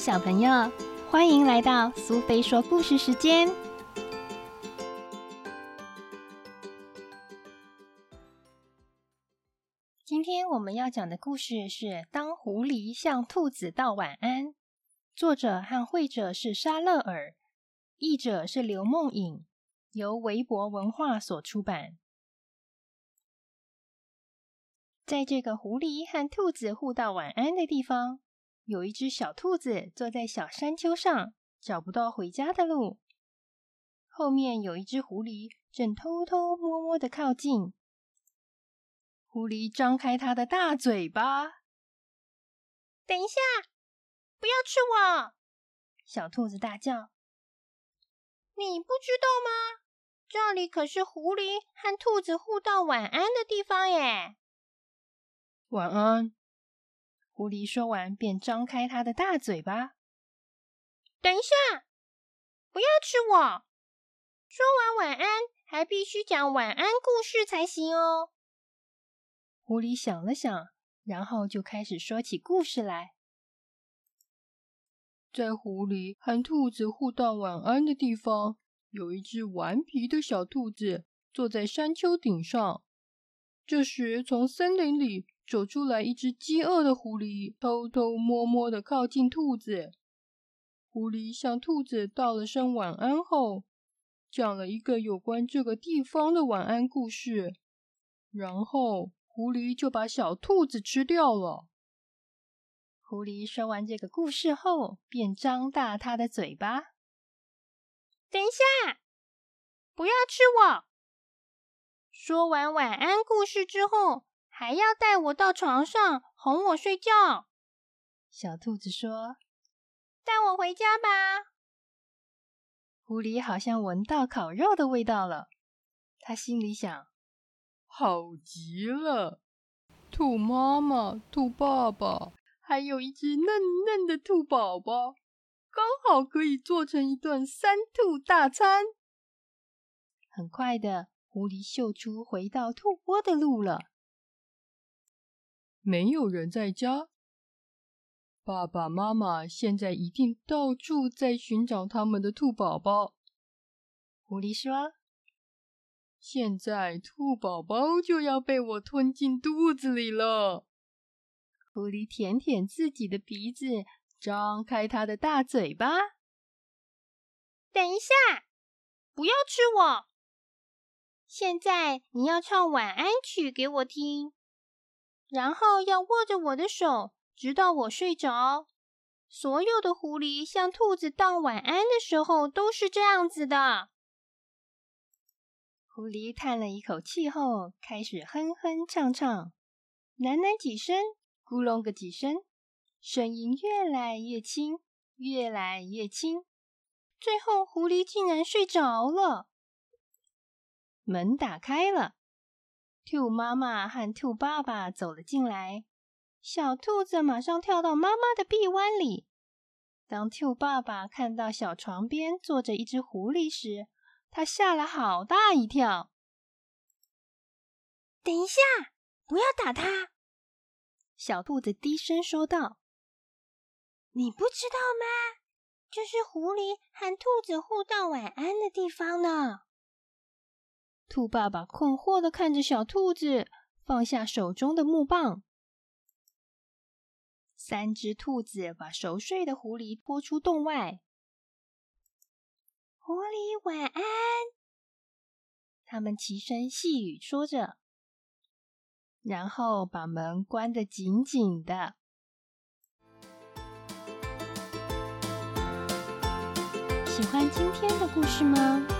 小朋友，欢迎来到苏菲说故事时间。今天我们要讲的故事是《当狐狸向兔子道晚安》，作者和绘者是沙勒尔，译者是刘梦颖，由维博文化所出版。在这个狐狸和兔子互道晚安的地方，有一只小兔子坐在小山丘上，找不到回家的路。后面有一只狐狸正偷偷摸摸的靠近。狐狸张开它的大嘴巴，等一下，不要吃我！小兔子大叫：“你不知道吗？这里可是狐狸和兔子互道晚安的地方耶！”晚安。狐狸说完，便张开它的大嘴巴。等一下，不要吃我！说完晚安，还必须讲晚安故事才行哦。狐狸想了想，然后就开始说起故事来。在狐狸和兔子互道晚安的地方，有一只顽皮的小兔子坐在山丘顶上。这时，从森林里。走出来一只饥饿的狐狸，偷偷摸摸的靠近兔子。狐狸向兔子道了声晚安后，讲了一个有关这个地方的晚安故事。然后，狐狸就把小兔子吃掉了。狐狸说完这个故事后，便张大它的嘴巴。等一下，不要吃我！说完晚安故事之后。还要带我到床上哄我睡觉，小兔子说：“带我回家吧。”狐狸好像闻到烤肉的味道了，他心里想：“好极了！兔妈妈、兔爸爸，还有一只嫩嫩的兔宝宝，刚好可以做成一顿三兔大餐。”很快的，狐狸嗅出回到兔窝的路了。没有人在家，爸爸妈妈现在一定到处在寻找他们的兔宝宝。狐狸说：“现在兔宝宝就要被我吞进肚子里了。”狐狸舔舔自己的鼻子，张开它的大嘴巴。等一下，不要吃我！现在你要唱晚安曲给我听。然后要握着我的手，直到我睡着。所有的狐狸向兔子道晚安的时候都是这样子的。狐狸叹了一口气后，开始哼哼唱唱，喃喃几声，咕隆个几声，声音越来越轻，越来越轻。最后，狐狸竟然睡着了。门打开了。兔妈妈和兔爸爸走了进来，小兔子马上跳到妈妈的臂弯里。当兔爸爸看到小床边坐着一只狐狸时，他吓了好大一跳。等一下，不要打它！小兔子低声说道：“你不知道吗？这是狐狸和兔子互道晚安的地方呢。”兔爸爸困惑的看着小兔子，放下手中的木棒。三只兔子把熟睡的狐狸拖出洞外。狐狸晚安，他们齐声细语说着，然后把门关得紧紧的。喜欢今天的故事吗？